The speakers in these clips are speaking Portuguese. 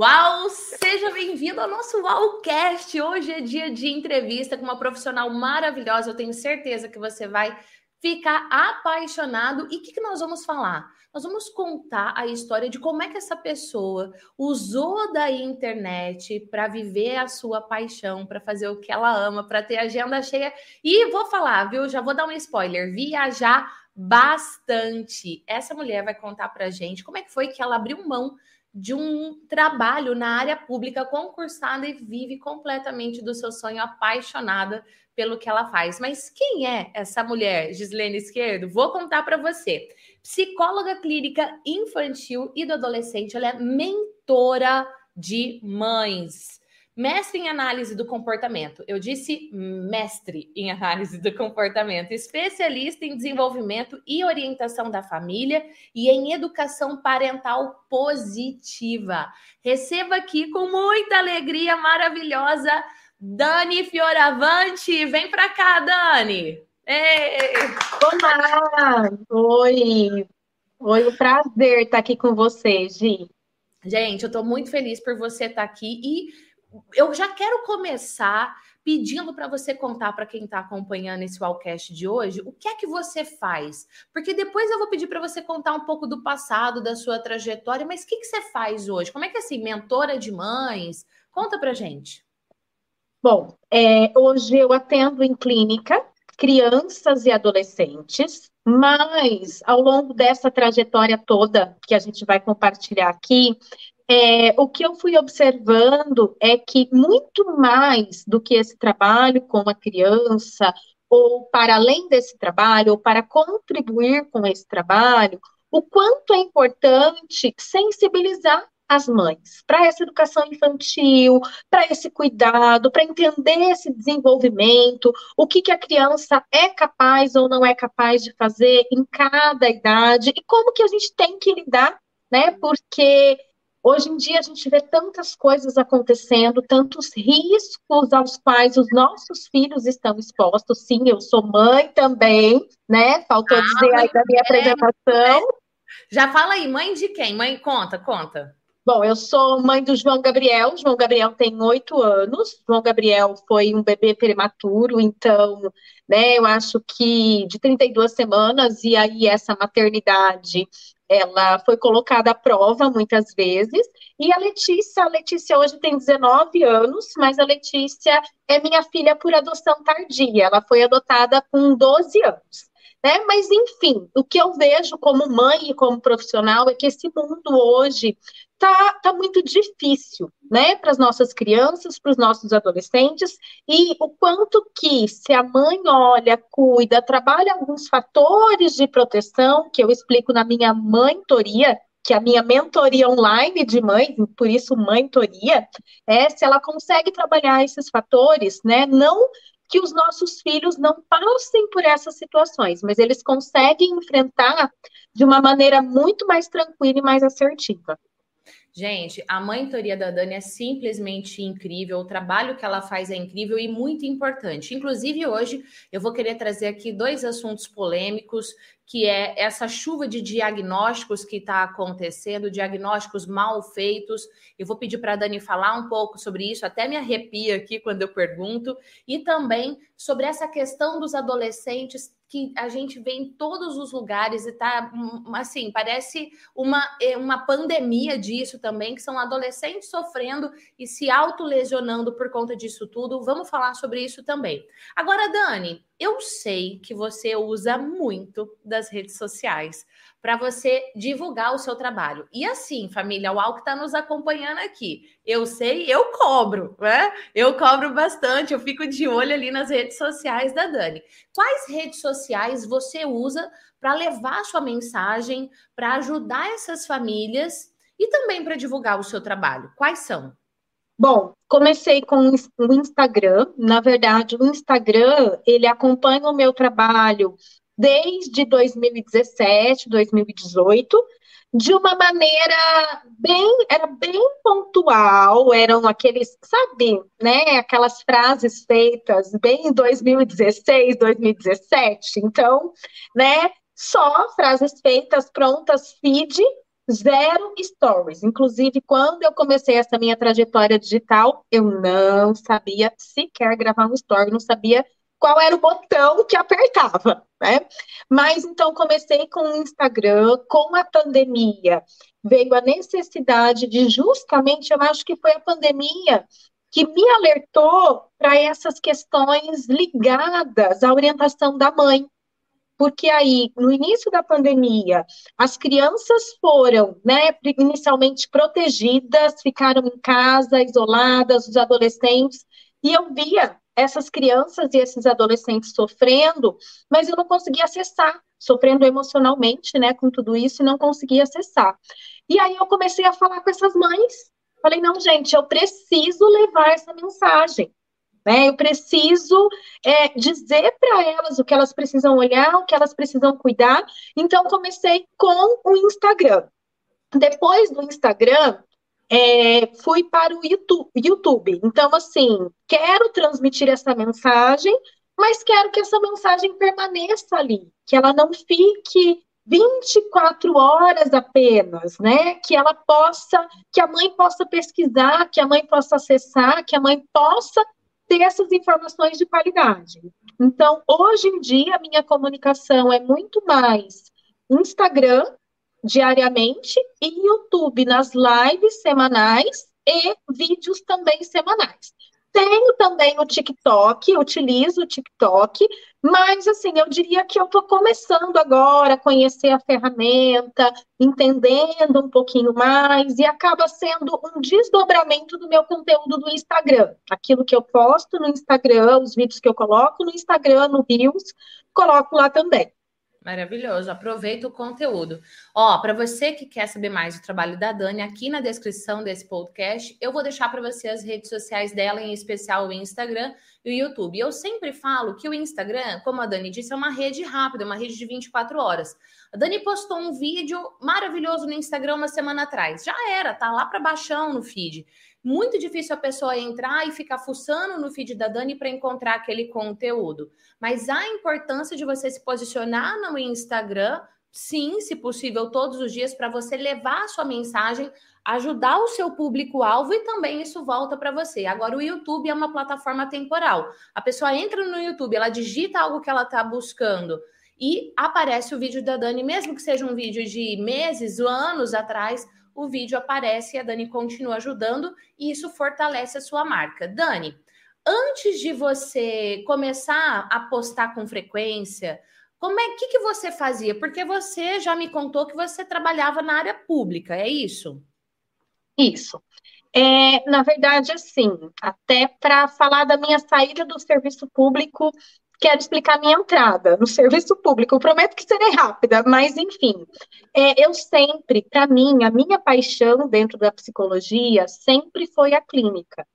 Uau! Seja bem-vindo ao nosso Uaucast. Hoje é dia de entrevista com uma profissional maravilhosa. Eu tenho certeza que você vai ficar apaixonado. E o que, que nós vamos falar? Nós vamos contar a história de como é que essa pessoa usou da internet para viver a sua paixão, para fazer o que ela ama, para ter agenda cheia. E vou falar, viu? Já vou dar um spoiler: viajar bastante. Essa mulher vai contar para gente como é que foi que ela abriu mão de um trabalho na área pública concursada e vive completamente do seu sonho, apaixonada pelo que ela faz. Mas quem é essa mulher, Gislene Esquerdo? Vou contar para você. Psicóloga clínica infantil e do adolescente, ela é mentora de mães mestre em análise do comportamento. Eu disse mestre em análise do comportamento, especialista em desenvolvimento e orientação da família e em educação parental positiva. Receba aqui com muita alegria maravilhosa Dani Fioravante. Vem para cá, Dani. Ei. Olá! Oi! Oi, o prazer estar aqui com você, Gi. Gente, eu estou muito feliz por você estar aqui e eu já quero começar pedindo para você contar para quem está acompanhando esse Wallcast de hoje o que é que você faz. Porque depois eu vou pedir para você contar um pouco do passado, da sua trajetória, mas o que, que você faz hoje? Como é que é assim, mentora de mães? Conta para gente. Bom, é, hoje eu atendo em clínica crianças e adolescentes, mas ao longo dessa trajetória toda que a gente vai compartilhar aqui, é, o que eu fui observando é que muito mais do que esse trabalho com a criança, ou para além desse trabalho, ou para contribuir com esse trabalho, o quanto é importante sensibilizar as mães para essa educação infantil, para esse cuidado, para entender esse desenvolvimento, o que, que a criança é capaz ou não é capaz de fazer em cada idade e como que a gente tem que lidar, né? Porque Hoje em dia a gente vê tantas coisas acontecendo, tantos riscos aos quais os nossos filhos estão expostos. Sim, eu sou mãe também, né? Faltou ah, dizer aí da minha é, apresentação. Já fala aí, mãe de quem? Mãe, conta, conta. Bom, eu sou mãe do João Gabriel. João Gabriel tem oito anos. João Gabriel foi um bebê prematuro, então, né, eu acho que de 32 semanas, e aí essa maternidade ela foi colocada à prova muitas vezes. E a Letícia, a Letícia hoje tem 19 anos, mas a Letícia é minha filha por adoção tardia. Ela foi adotada com 12 anos. Né? Mas, enfim, o que eu vejo como mãe e como profissional é que esse mundo hoje tá, tá muito difícil, né, para as nossas crianças, para os nossos adolescentes, e o quanto que, se a mãe olha, cuida, trabalha alguns fatores de proteção, que eu explico na minha mentoria, que é a minha mentoria online de mãe, por isso mentoria, é se ela consegue trabalhar esses fatores, né, não que os nossos filhos não passem por essas situações, mas eles conseguem enfrentar de uma maneira muito mais tranquila e mais assertiva. Gente, a mentoria da Dani é simplesmente incrível, o trabalho que ela faz é incrível e muito importante. Inclusive, hoje eu vou querer trazer aqui dois assuntos polêmicos, que é essa chuva de diagnósticos que está acontecendo, diagnósticos mal feitos. Eu vou pedir para a Dani falar um pouco sobre isso, até me arrepia aqui quando eu pergunto, e também sobre essa questão dos adolescentes que a gente vê em todos os lugares e tá hum, assim, parece uma, é, uma pandemia disso também, que são adolescentes sofrendo e se autolesionando por conta disso tudo. Vamos falar sobre isso também. Agora, Dani, eu sei que você usa muito das redes sociais para você divulgar o seu trabalho. E assim, família UAU que está nos acompanhando aqui, eu sei, eu cobro, né? Eu cobro bastante, eu fico de olho ali nas redes sociais da Dani. Quais redes sociais você usa para levar a sua mensagem, para ajudar essas famílias e também para divulgar o seu trabalho? Quais são? Bom, comecei com o Instagram. Na verdade, o Instagram, ele acompanha o meu trabalho desde 2017, 2018, de uma maneira bem, era bem pontual, eram aqueles, sabe, né, aquelas frases feitas bem em 2016, 2017, então, né, só frases feitas prontas, feed, zero stories. Inclusive, quando eu comecei essa minha trajetória digital, eu não sabia sequer gravar um story, não sabia qual era o botão que apertava, né? Mas então comecei com o Instagram, com a pandemia, veio a necessidade de justamente, eu acho que foi a pandemia que me alertou para essas questões ligadas à orientação da mãe. Porque aí, no início da pandemia, as crianças foram, né, inicialmente protegidas, ficaram em casa, isoladas, os adolescentes, e eu via essas crianças e esses adolescentes sofrendo, mas eu não conseguia acessar, sofrendo emocionalmente, né, com tudo isso, e não conseguia acessar. E aí eu comecei a falar com essas mães. Falei, não, gente, eu preciso levar essa mensagem. Né? Eu preciso é, dizer para elas o que elas precisam olhar, o que elas precisam cuidar. Então, comecei com o Instagram. Depois do Instagram, é, fui para o YouTube. Então, assim, quero transmitir essa mensagem, mas quero que essa mensagem permaneça ali, que ela não fique 24 horas apenas, né? Que ela possa, que a mãe possa pesquisar, que a mãe possa acessar, que a mãe possa ter essas informações de qualidade. Então, hoje em dia, a minha comunicação é muito mais Instagram, diariamente e YouTube nas lives semanais e vídeos também semanais. Tenho também o TikTok, utilizo o TikTok, mas assim, eu diria que eu estou começando agora a conhecer a ferramenta, entendendo um pouquinho mais, e acaba sendo um desdobramento do meu conteúdo do Instagram. Aquilo que eu posto no Instagram, os vídeos que eu coloco no Instagram, no Reels, coloco lá também. Maravilhoso, aproveita o conteúdo. Ó, para você que quer saber mais do trabalho da Dani, aqui na descrição desse podcast, eu vou deixar para você as redes sociais dela, em especial o Instagram e o YouTube. Eu sempre falo que o Instagram, como a Dani disse, é uma rede rápida, uma rede de 24 horas. A Dani postou um vídeo maravilhoso no Instagram uma semana atrás. Já era, tá lá para baixão no feed. Muito difícil a pessoa entrar e ficar fuçando no feed da Dani para encontrar aquele conteúdo. Mas a importância de você se posicionar no Instagram, sim, se possível, todos os dias, para você levar a sua mensagem, ajudar o seu público-alvo e também isso volta para você. Agora, o YouTube é uma plataforma temporal. A pessoa entra no YouTube, ela digita algo que ela está buscando e aparece o vídeo da Dani, mesmo que seja um vídeo de meses, anos atrás o vídeo aparece e a Dani continua ajudando e isso fortalece a sua marca. Dani, antes de você começar a postar com frequência, como é que, que você fazia? Porque você já me contou que você trabalhava na área pública, é isso? Isso. É, na verdade, assim, até para falar da minha saída do serviço público, quero explicar minha entrada no serviço público. Eu prometo que serei rápida, mas enfim, é, eu sempre, para mim, a minha paixão dentro da psicologia sempre foi a clínica.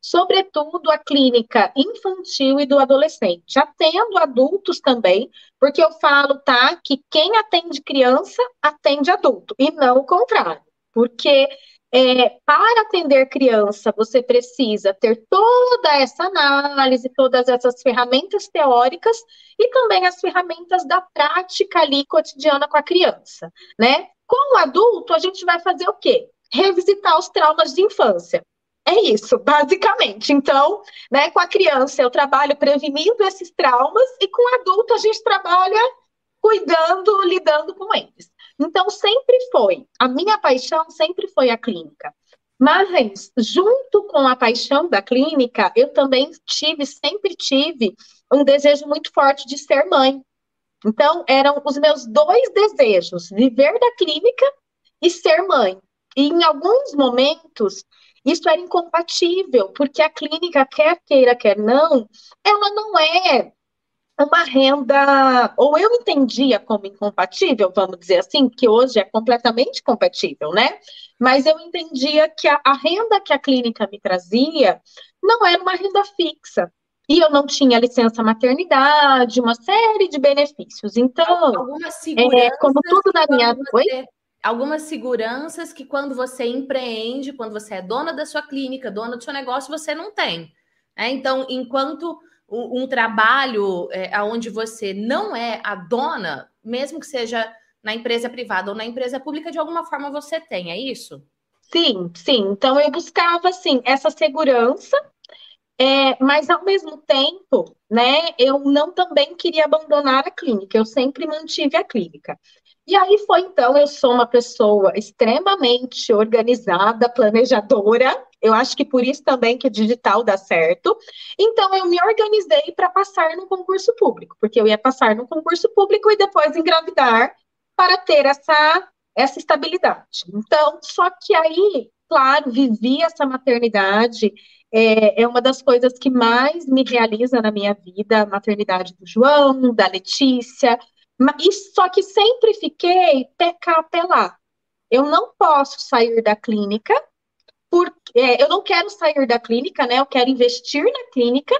Sobretudo a clínica infantil e do adolescente. Atendo adultos também, porque eu falo, tá, que quem atende criança atende adulto, e não o contrário. Porque é, para atender criança, você precisa ter toda essa análise, todas essas ferramentas teóricas e também as ferramentas da prática ali cotidiana com a criança, né? Com o adulto, a gente vai fazer o quê? Revisitar os traumas de infância. É isso, basicamente. Então, né, com a criança eu trabalho prevenindo esses traumas e com o adulto a gente trabalha cuidando, lidando com eles. Então, sempre foi, a minha paixão sempre foi a clínica. Mas, junto com a paixão da clínica, eu também tive, sempre tive, um desejo muito forte de ser mãe. Então, eram os meus dois desejos: viver da clínica e ser mãe. E em alguns momentos, isso era incompatível, porque a clínica, quer queira, quer não, ela não é uma renda, ou eu entendia como incompatível, vamos dizer assim, que hoje é completamente compatível, né? Mas eu entendia que a, a, renda que a clínica me trazia não era uma renda fixa. E eu não tinha licença maternidade, uma série de benefícios. Então, é, como tudo na minha. Você, algumas seguranças que quando você empreende, quando você é dona da sua clínica, dona do seu negócio, você não tem. É, então, enquanto um, trabalho é, onde você não é a dona, mesmo que seja na empresa privada ou na empresa pública, de alguma forma você tem, é isso? Sim, sim. Então eu buscava assim essa segurança, é, mas ao mesmo tempo, né, eu não também queria abandonar a clínica. Eu sempre mantive a clínica. E aí foi então, eu sou uma pessoa extremamente organizada, planejadora. Eu acho que por isso também que digital dá certo. Então eu me organizei para passar no concurso público, porque eu ia passar no concurso público e depois engravidar para ter essa essa estabilidade. Então, só que aí, claro, vivi essa maternidade, é, é, uma das coisas que mais me realiza na minha vida, a maternidade do João, da Letícia, mas, só que sempre fiquei pecar Eu não posso sair da clínica, porque é, eu não quero sair da clínica, né? Eu quero investir na clínica,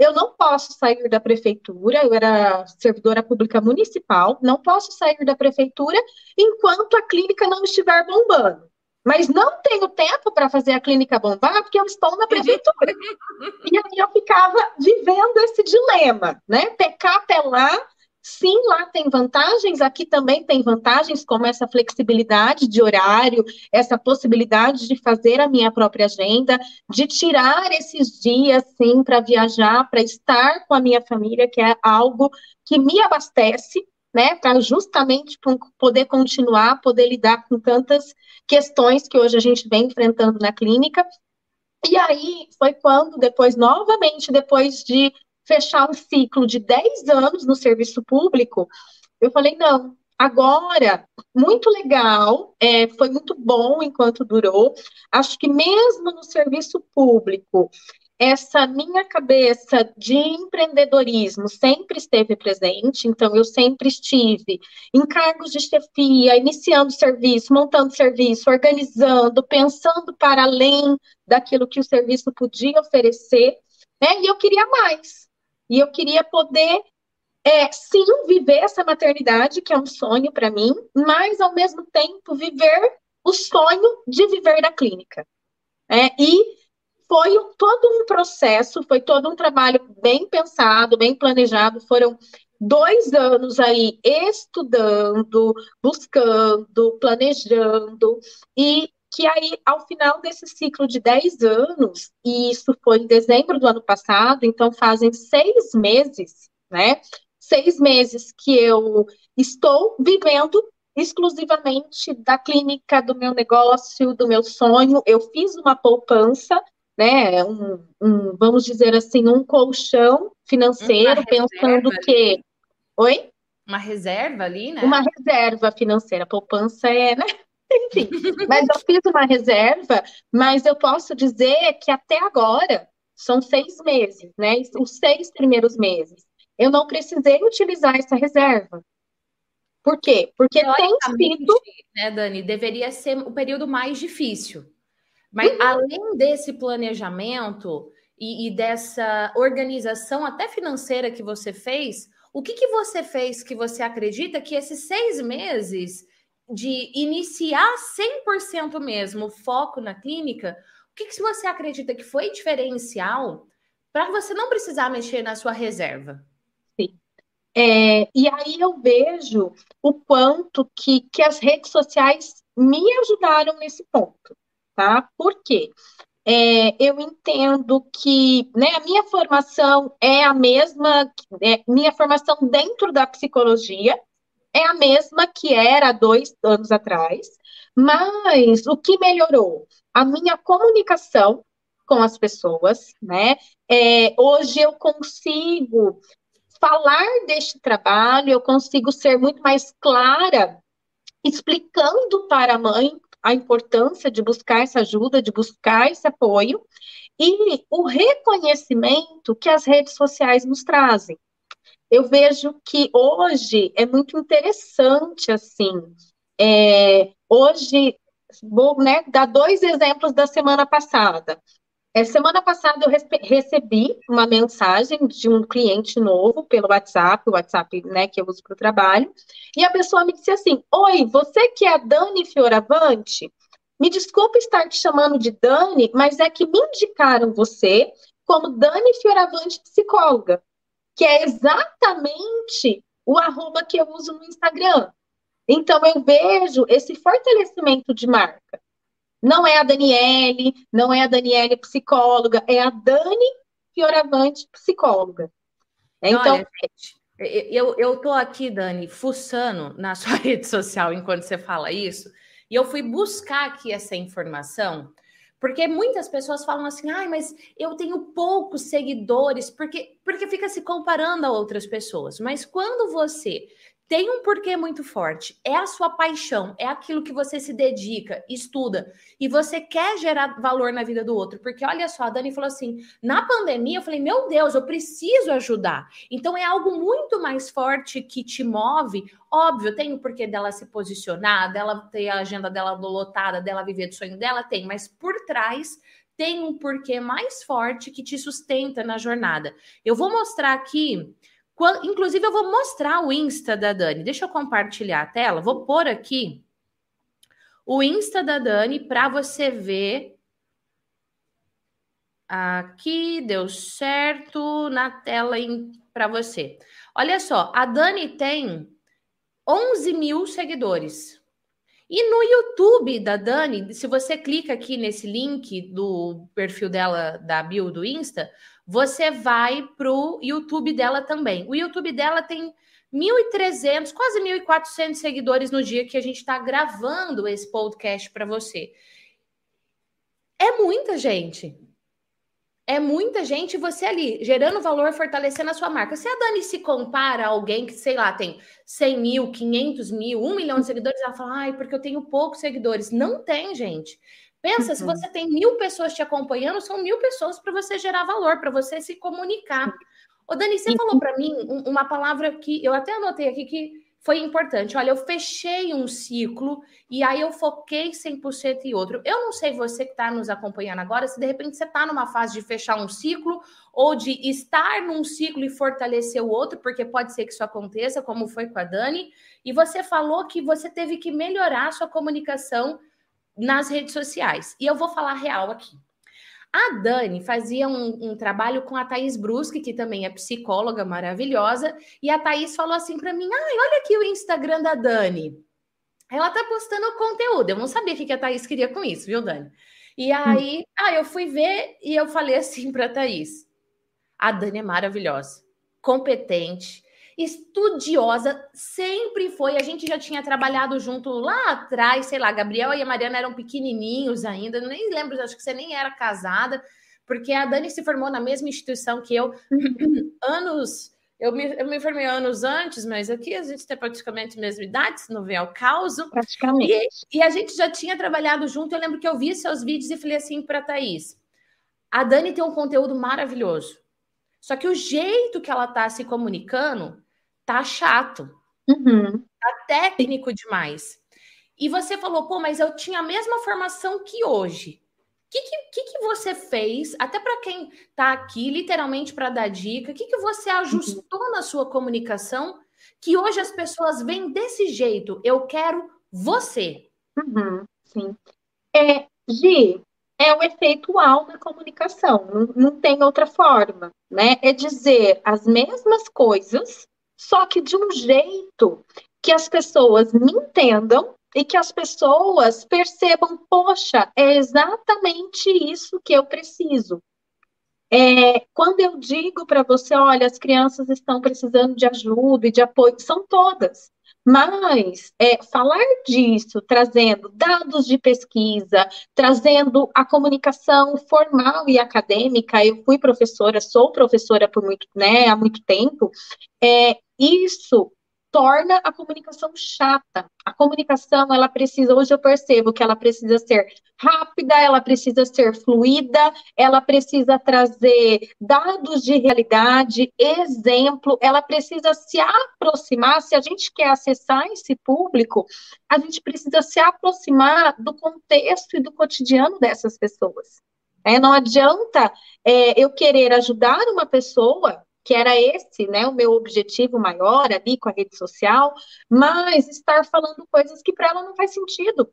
eu não posso sair da prefeitura, eu era servidora pública municipal, não posso sair da prefeitura enquanto a clínica não estiver bombando. Mas não tenho tempo para fazer a clínica bombar porque eu estou na prefeitura. e aí eu ficava vivendo esse dilema, né? Pecar, apelar Sim, lá tem vantagens, aqui também tem vantagens, como essa flexibilidade de horário, essa possibilidade de fazer a minha própria agenda, de tirar esses dias, sim, para viajar, para estar com a minha família, que é algo que me abastece, né, para justamente poder continuar, poder lidar com tantas questões que hoje a gente vem enfrentando na clínica. E aí foi quando, depois, novamente, depois de fechar um ciclo de 10 anos no serviço público, eu falei, não, agora, muito legal, é, foi muito bom enquanto durou. Acho que mesmo no serviço público, essa minha cabeça de empreendedorismo sempre esteve presente, então eu sempre estive em cargos de chefia, iniciando serviço, montando serviço, organizando, pensando para além daquilo que o serviço podia oferecer, né? E eu queria mais. E eu queria poder, é, sim, viver essa maternidade, que é um sonho para mim, mas, ao mesmo tempo, viver o sonho de viver na clínica. É, e foi todo um processo, foi todo um trabalho bem pensado, bem planejado. Foram dois anos aí estudando, buscando, planejando, e que aí, ao final desse ciclo de 10 anos, e isso foi em dezembro do ano passado, então fazem seis meses, né? Seis meses que eu estou vivendo exclusivamente da clínica, do meu negócio, do meu sonho. Eu fiz uma poupança, né? Um, um vamos dizer assim, um colchão financeiro, pensando que. Oi? Uma reserva ali, né? Uma reserva financeira. Poupança é, né? Enfim, mas eu fiz uma reserva, mas eu posso dizer que até agora são seis meses, né? Os seis primeiros meses. Eu não precisei utilizar essa reserva. Por quê? Porque tem sido. Né, Dani, deveria ser o período mais difícil. Mas uhum. além desse planejamento e, e, dessa organização até financeira que você fez, o que, que você fez que você acredita que esses seis meses de iniciar 100% mesmo o foco na clínica, o que, que você acredita que foi diferencial para você não precisar mexer na sua reserva? Sim. É, e aí eu vejo o quanto que, que as redes sociais me ajudaram nesse ponto, tá? Por quê? É, eu entendo que né, a minha formação é a mesma, é, minha formação dentro da psicologia, é a mesma que era dois anos atrás, mas o que melhorou? A minha comunicação com as pessoas, né? É, hoje eu consigo falar deste trabalho, eu consigo ser muito mais clara, explicando para a mãe a importância de buscar essa ajuda, de buscar esse apoio, e o reconhecimento que as redes sociais nos trazem eu vejo que hoje é muito interessante, assim, é, hoje, vou né, dar dois exemplos da semana passada. É, semana passada eu recebi uma mensagem de um cliente novo pelo WhatsApp, o WhatsApp né, que eu uso para o trabalho, e a pessoa me disse assim: Oi, você que é a Dani Fioravante? Me desculpe estar te chamando de Dani, mas é que me indicaram você como Dani Fioravante psicóloga que é exatamente o arroba que eu uso no Instagram. Então, eu vejo esse fortalecimento de marca. Não é a Daniele, não é a Daniele psicóloga, é a Dani Fioravante psicóloga. Então, Olha, gente, eu, eu tô aqui, Dani, fuçando na sua rede social enquanto você fala isso, e eu fui buscar aqui essa informação, porque muitas pessoas falam assim, ai, mas eu tenho poucos seguidores, porque, porque fica se comparando a outras pessoas. Mas quando você tem um porquê muito forte, é a sua paixão, é aquilo que você se dedica, estuda, e você quer gerar valor na vida do outro. Porque olha só, a Dani falou assim: na pandemia, eu falei, meu Deus, eu preciso ajudar. Então é algo muito mais forte que te move. Óbvio, tem o porquê dela se posicionar, dela ter a agenda dela lotada, dela viver do sonho dela, tem, mas por trás tem um porquê mais forte que te sustenta na jornada. Eu vou mostrar aqui Inclusive, eu vou mostrar o Insta da Dani. Deixa eu compartilhar a tela. Vou pôr aqui o Insta da Dani para você ver. Aqui deu certo na tela para você. Olha só, a Dani tem 11 mil seguidores. E no YouTube da Dani, se você clica aqui nesse link do perfil dela, da bio do Insta, você vai para o YouTube dela também. O YouTube dela tem 1.300, quase 1.400 seguidores no dia que a gente está gravando esse podcast para você. É muita gente. É muita gente você ali, gerando valor, fortalecendo a sua marca. Se a Dani se compara a alguém que, sei lá, tem 100 mil, 500 mil, 1 milhão de seguidores, ela fala, ai, porque eu tenho poucos seguidores. Não tem, gente. Pensa, uhum. se você tem mil pessoas te acompanhando, são mil pessoas para você gerar valor, para você se comunicar. Ô, Dani, você falou para mim uma palavra que eu até anotei aqui que foi importante. Olha, eu fechei um ciclo e aí eu foquei 100% em outro. Eu não sei você que está nos acompanhando agora, se de repente você está numa fase de fechar um ciclo ou de estar num ciclo e fortalecer o outro, porque pode ser que isso aconteça, como foi com a Dani. E você falou que você teve que melhorar a sua comunicação nas redes sociais. E eu vou falar real aqui. A Dani fazia um, um, trabalho com a Thaís Brusque, que também é psicóloga maravilhosa, e a Thaís falou assim para mim: ai, olha aqui o Instagram da Dani. Ela tá postando conteúdo. Eu não sabia o que a Thaís queria com isso, viu, Dani? E aí, hum. ah, eu fui ver e eu falei assim para Thaís: a Dani é maravilhosa, competente, estudiosa, sempre foi. A gente já tinha trabalhado junto lá atrás, sei lá, Gabriel e a Mariana eram pequenininhos ainda, nem lembro, acho que você nem era casada, porque a Dani se formou na mesma instituição que eu, anos. Eu me, eu me formei anos antes, mas aqui a gente tem praticamente a mesma idade, se não vê ao caso. Praticamente. E, e, a gente já tinha trabalhado junto. Eu lembro que eu vi seus vídeos e falei assim para a Thaís: a Dani tem um conteúdo maravilhoso. Só que o jeito que ela está se comunicando tá chato, uhum. tá técnico demais. E você falou, pô, mas eu tinha a mesma formação que hoje. O que, que, que, você fez, até para quem está aqui, literalmente para dar dica, o que, que você ajustou uhum. na sua comunicação que hoje as pessoas veem desse jeito? Eu quero você. Uhum, sim. É, Gi, é o efeito uau na comunicação, não, não tem outra forma, né? É dizer as mesmas coisas só que de um jeito que as pessoas me entendam e que as pessoas percebam, poxa, é exatamente isso que eu preciso. É, quando eu digo para você, olha, as crianças estão precisando de ajuda e de apoio, são todas. Mas é, falar disso, trazendo dados de pesquisa, trazendo a comunicação formal e acadêmica, eu fui professora, sou professora por muito, né, há muito tempo, é, isso torna a comunicação chata. A comunicação, ela precisa, hoje eu percebo que ela precisa ser rápida, ela precisa ser fluida, ela precisa trazer dados de realidade, exemplo, ela precisa se aproximar, se a gente quer acessar esse público, a gente precisa se aproximar do contexto e do cotidiano dessas pessoas. É, não adianta é, eu querer ajudar uma pessoa que era esse, né, o meu objetivo maior ali com a rede social, mas estar falando coisas que para ela não faz sentido.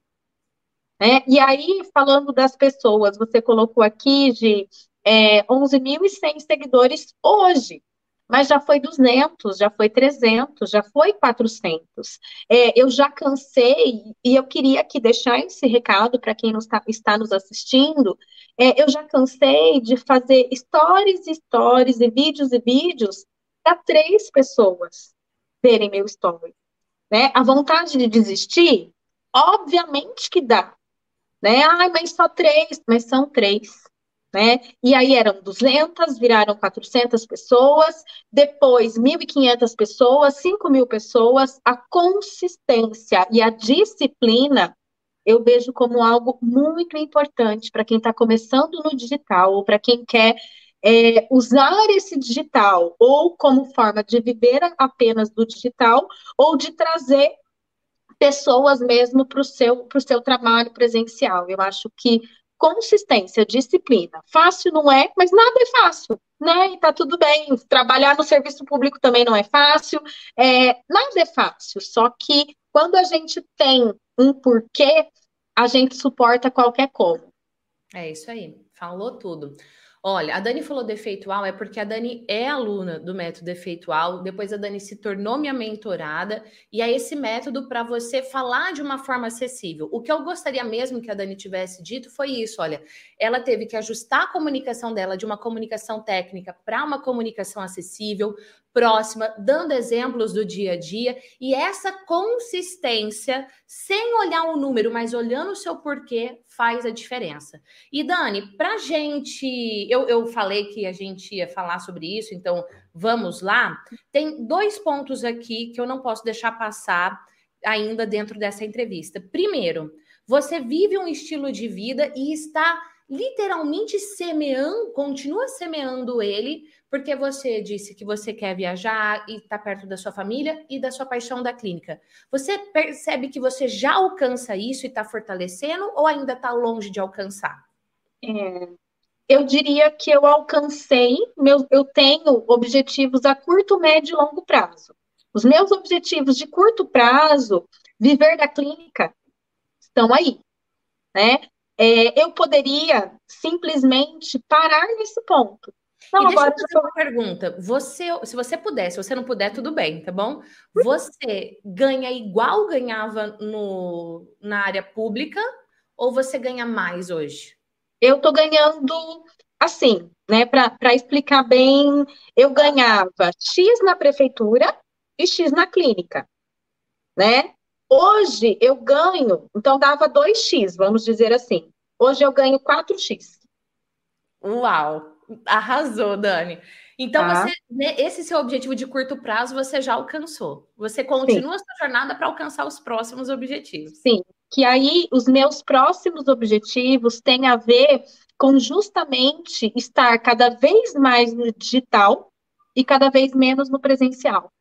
Né? E aí, falando das pessoas, você colocou aqui de é, 11.100 seguidores hoje. Mas já foi 200, já foi 300, já foi 400. É, eu já cansei, e eu queria aqui deixar esse recado para quem está, está nos assistindo, é, eu já cansei de fazer stories e stories e vídeos e vídeos para três pessoas verem meu story. Né? A vontade de desistir, obviamente que dá. Né? Ai, mas só três, mas são três né? E aí eram 200, viraram 400 pessoas, depois 1.500 pessoas, 5 mil pessoas. A consistência e a disciplina eu vejo como algo muito importante para quem está começando no digital ou para quem quer é, usar esse digital ou como forma de viver apenas do digital ou de trazer pessoas mesmo para o seu, seu trabalho presencial. Eu acho que consistência, disciplina. Fácil não é, mas nada é fácil, né? E tá tudo bem. Trabalhar no serviço público também não é fácil. É, nada é fácil, só que quando a gente tem um porquê, a gente suporta qualquer como. É isso aí, falou tudo. Olha, a Dani falou defeitual é porque a Dani é aluna do método defeitual, depois a Dani se tornou minha mentorada, e é esse método para você falar de uma forma acessível. O que eu gostaria mesmo que a Dani tivesse dito foi isso: olha, ela teve que ajustar a comunicação dela de uma comunicação técnica para uma comunicação acessível, próxima, dando exemplos do dia a dia e essa consistência, sem olhar o número, mas olhando o seu porquê, faz a diferença. E Dani, para gente, eu, eu falei que a gente ia falar sobre isso, então vamos lá. Tem dois pontos aqui que eu não posso deixar passar ainda dentro dessa entrevista. Primeiro, você vive um estilo de vida e está literalmente semeando, continua semeando ele, porque você disse que você quer viajar e está perto da sua família e da sua paixão da clínica. Você percebe que você já alcança isso e está fortalecendo ou ainda está longe de alcançar? É, eu diria que eu alcancei, meu, eu tenho objetivos a curto, médio e longo prazo. Os meus objetivos de curto prazo, viver da clínica, estão aí. Né? É, eu poderia simplesmente parar nesse ponto. Não, e deixa agora eu fazer uma pergunta. Você, se você puder, se você não puder, tudo bem, tá bom? Você ganha igual ganhava no, na área pública ou você ganha mais hoje? Eu tô ganhando assim, né? Para explicar bem, eu ganhava X na prefeitura e X na clínica, né? Hoje eu ganho, então dava 2x, vamos dizer assim. Hoje eu ganho 4x. Uau, arrasou, Dani. Então, ah. você, né, esse seu objetivo de curto prazo você já alcançou. Você continua Sim. sua jornada para alcançar os próximos objetivos. Sim, que aí os meus próximos objetivos têm a ver com justamente estar cada vez mais no digital e cada vez menos no presencial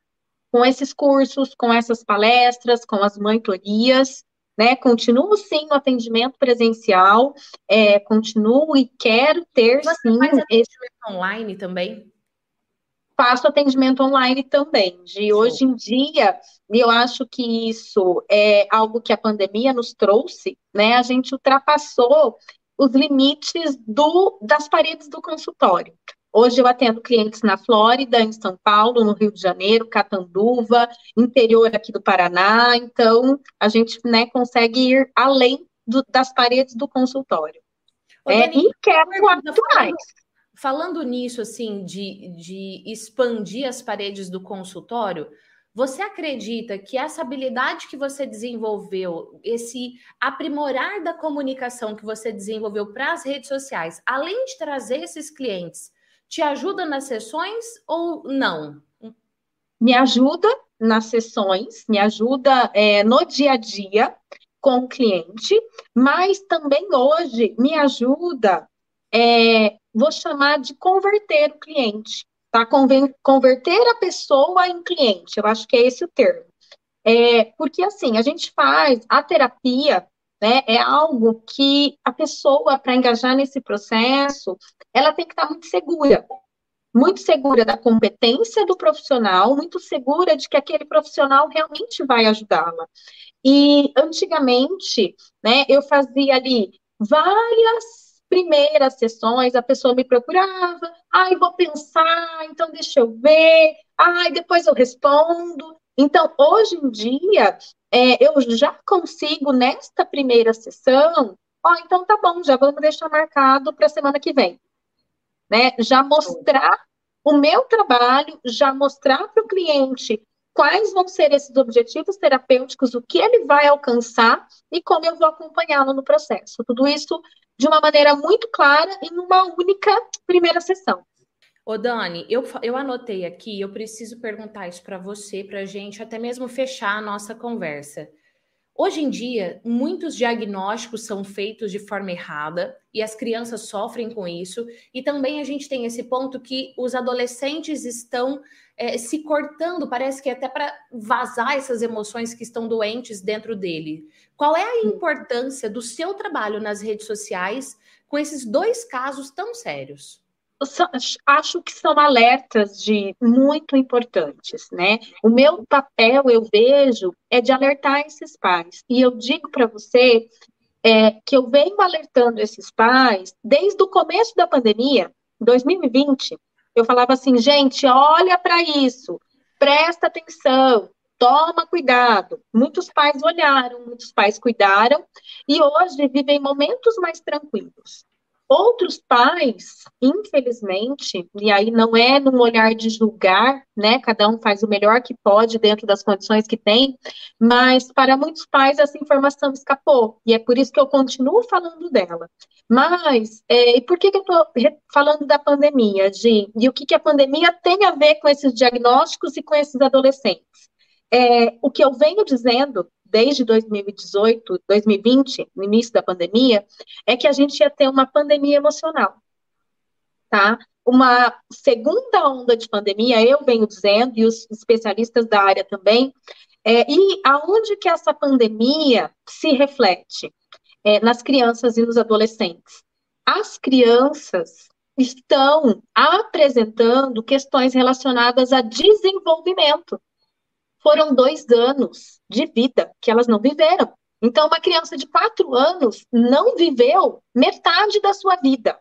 com esses cursos, com essas palestras, com as mentorias, né? Continuo sim no atendimento presencial, é, continuo e quero ter Você sim. Faz atendimento esse... online também? Faço atendimento online também. De sim. hoje em dia, eu acho que isso é algo que a pandemia nos trouxe, né? A gente ultrapassou os limites do, das paredes do consultório. Hoje eu atendo clientes na Flórida, em São Paulo, no Rio de Janeiro, Catanduva, interior aqui do Paraná. Então, a gente né, consegue ir além do, das paredes do consultório. Ô, é, Dani, e quero mais. Falando nisso, assim, de, de expandir as paredes do consultório, você acredita que essa habilidade que você desenvolveu, esse aprimorar da comunicação que você desenvolveu para as redes sociais, além de trazer esses clientes te ajuda nas sessões ou não? Me ajuda nas sessões, me ajuda é, no dia a dia com o cliente, mas também hoje me ajuda, é, vou chamar de converter o cliente, tá? Converter a pessoa em cliente, eu acho que é esse o termo. É, porque assim, a gente faz a terapia, né? É algo que a pessoa, para engajar nesse processo, ela tem que estar muito segura. Muito segura da competência do profissional, muito segura de que aquele profissional realmente vai ajudá-la. E antigamente, né, eu fazia ali várias primeiras sessões, a pessoa me procurava, ai, vou pensar, então deixa eu ver, ai, depois eu respondo. Então, hoje em dia, é, eu já consigo, nesta primeira sessão, ó, então tá bom, já vamos deixar marcado para a semana que vem. Né? Já mostrar o meu trabalho, já mostrar para o cliente quais vão ser esses objetivos terapêuticos, o que ele vai alcançar e como eu vou acompanhá-lo no processo. Tudo isso de uma maneira muito clara em uma única primeira sessão. Ô, Dani, eu, eu anotei aqui, eu preciso perguntar isso para você, para a gente até mesmo fechar a nossa conversa. Hoje em dia, muitos diagnósticos são feitos de forma errada e as crianças sofrem com isso. E também a gente tem esse ponto que os adolescentes estão é, se cortando, parece que até para vazar essas emoções que estão doentes dentro dele. Qual é a importância do seu trabalho nas redes sociais com esses dois casos tão sérios? Acho que são alertas de muito importantes, né? O meu papel, eu vejo, é de alertar esses pais. E eu digo para você é, que eu venho alertando esses pais desde o começo da pandemia, 2020. Eu falava assim, gente, olha para isso, presta atenção, toma cuidado. Muitos pais olharam, muitos pais cuidaram, e hoje vivem momentos mais tranquilos. Outros pais, infelizmente, e aí não é num olhar de julgar, né? Cada um faz o melhor que pode dentro das condições que tem, mas para muitos pais essa informação escapou, e é por isso que eu continuo falando dela. Mas, é, e por que, que eu estou falando da pandemia, Gi? E o que, que a pandemia tem a ver com esses diagnósticos e com esses adolescentes? É, o que eu venho dizendo desde 2018, 2020, no início da pandemia, é que a gente ia ter uma pandemia emocional, tá? Uma segunda onda de pandemia, eu venho dizendo, e os especialistas da área também, é, e aonde que essa pandemia se reflete? É, nas crianças e nos adolescentes. As crianças estão apresentando questões relacionadas a desenvolvimento foram dois anos de vida que elas não viveram. Então, uma criança de quatro anos não viveu metade da sua vida.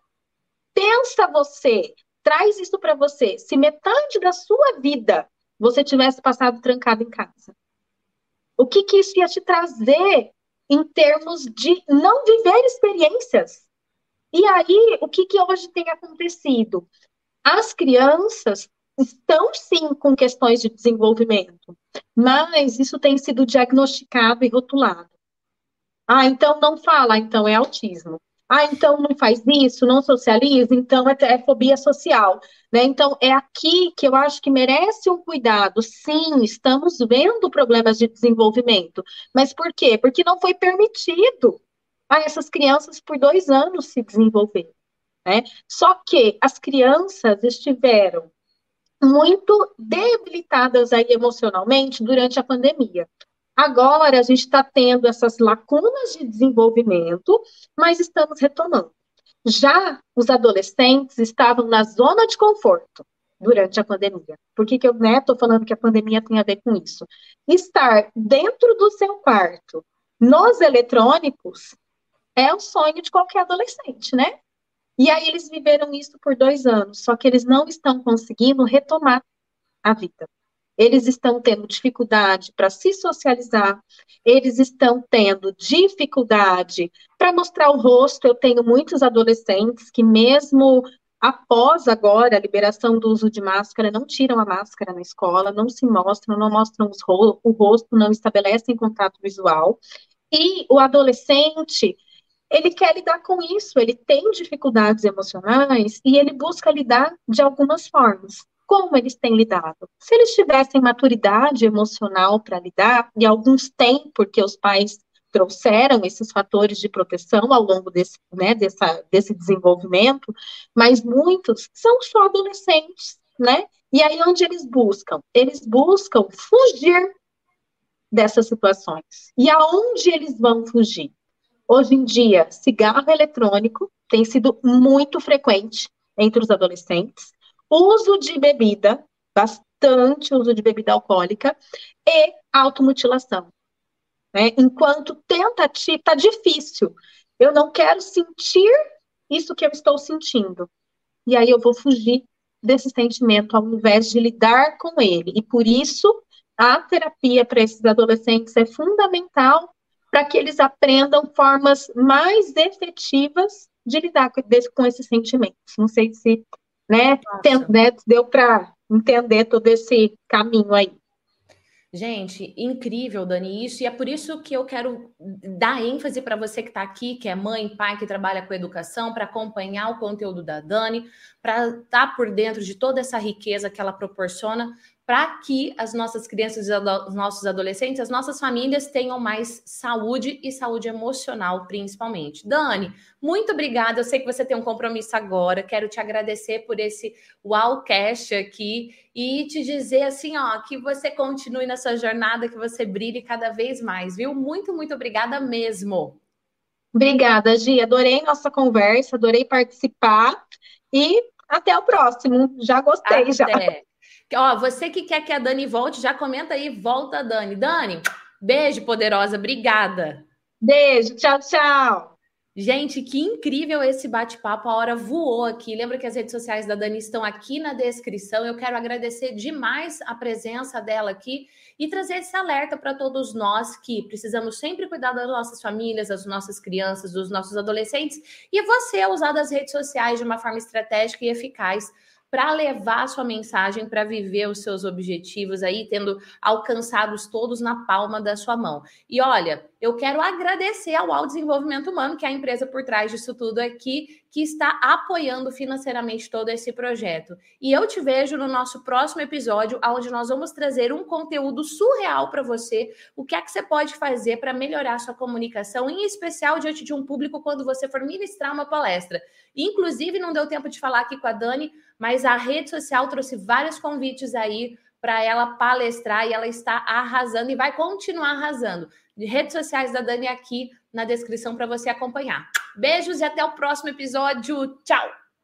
Pensa você, traz isso para você. Se metade da sua vida você tivesse passado trancado em casa, o que, que isso ia te trazer em termos de não viver experiências? E aí, o que, que hoje tem acontecido? As crianças estão sim com questões de desenvolvimento, mas isso tem sido diagnosticado e rotulado. Ah, então não fala, então é autismo. Ah, então não faz isso, não socializa, então é, é fobia social. Né? Então, é aqui que eu acho que merece um cuidado. Sim, estamos vendo problemas de desenvolvimento. Mas por quê? Porque não foi permitido a essas crianças por dois anos se desenvolver. Né? Só que as crianças estiveram muito debilitadas aí emocionalmente durante a pandemia. Agora a gente está tendo essas lacunas de desenvolvimento, mas estamos retomando. Já os adolescentes estavam na zona de conforto durante a pandemia. Por que, que eu estou né, falando que a pandemia tem a ver com isso? Estar dentro do seu quarto, nos eletrônicos, é o sonho de qualquer adolescente, né? E aí eles viveram isso por dois anos, só que eles não estão conseguindo retomar a vida. Eles estão tendo dificuldade para se socializar, eles estão tendo dificuldade para mostrar o rosto. Eu tenho muitos adolescentes que, mesmo após agora a liberação do uso de máscara, não tiram a máscara na escola, não se mostram, não mostram o rosto, não estabelecem contato visual. E o adolescente, ele quer lidar com isso, ele tem dificuldades emocionais e ele busca lidar de algumas formas. Como eles têm lidado? Se eles tivessem maturidade emocional para lidar, e alguns têm, porque os pais trouxeram esses fatores de proteção ao longo desse, né, dessa, desse desenvolvimento, mas muitos são só adolescentes, né? E aí onde eles buscam? Eles buscam fugir dessas situações. E aonde eles vão fugir? Hoje em dia, cigarro eletrônico tem sido muito frequente entre os adolescentes, uso de bebida, bastante uso de bebida alcoólica, e automutilação. Né? Enquanto tentativa, está difícil. Eu não quero sentir isso que eu estou sentindo. e aí eu vou fugir desse sentimento ao invés de lidar com ele. E por isso a terapia para esses adolescentes é fundamental para que eles aprendam formas mais efetivas de lidar com, com esses sentimentos. Não sei se né, tem, né deu para entender todo esse caminho aí. Gente, incrível, Dani, isso. E é por isso que eu quero dar ênfase para você que está aqui, que é mãe, pai, que trabalha com educação, para acompanhar o conteúdo da Dani, para estar tá por dentro de toda essa riqueza que ela proporciona, para que as nossas crianças, os nossos adolescentes, as nossas famílias tenham mais saúde e saúde emocional, principalmente. Dani, muito obrigada. Eu sei que você tem um compromisso agora. Quero te agradecer por esse Wowcast aqui e te dizer assim, ó, que você continue nessa jornada, que você brilhe cada vez mais, viu? Muito, muito obrigada mesmo. Obrigada, Gi. Adorei nossa conversa, adorei participar e até o próximo. Já gostei, até. já. Ó, você que quer que a Dani volte, já comenta aí, volta Dani. Dani, beijo, poderosa, obrigada. Beijo, tchau, tchau. Gente, que incrível esse bate-papo, a hora voou aqui. Lembra que as redes sociais da Dani estão aqui na descrição. Eu quero agradecer demais a presença dela aqui e trazer esse alerta para todos nós que precisamos sempre cuidar das nossas famílias, das nossas crianças, dos nossos adolescentes e você usar das redes sociais de uma forma estratégica e eficaz para levar a sua mensagem, para viver os seus objetivos aí, tendo alcançados todos na palma da sua mão. E olha, eu quero agradecer ao Al Desenvolvimento Humano, que é a empresa por trás disso tudo aqui, que está apoiando financeiramente todo esse projeto. E eu te vejo no nosso próximo episódio, onde nós vamos trazer um conteúdo surreal para você, o que é que você pode fazer para melhorar sua comunicação, em especial diante de um público quando você for ministrar uma palestra. Inclusive, não deu tempo de falar aqui com a Dani, mas a rede social trouxe vários convites aí para ela palestrar e ela está arrasando e vai continuar arrasando. De redes sociais da Dani aqui na descrição para você acompanhar. Beijos e até o próximo episódio. Tchau!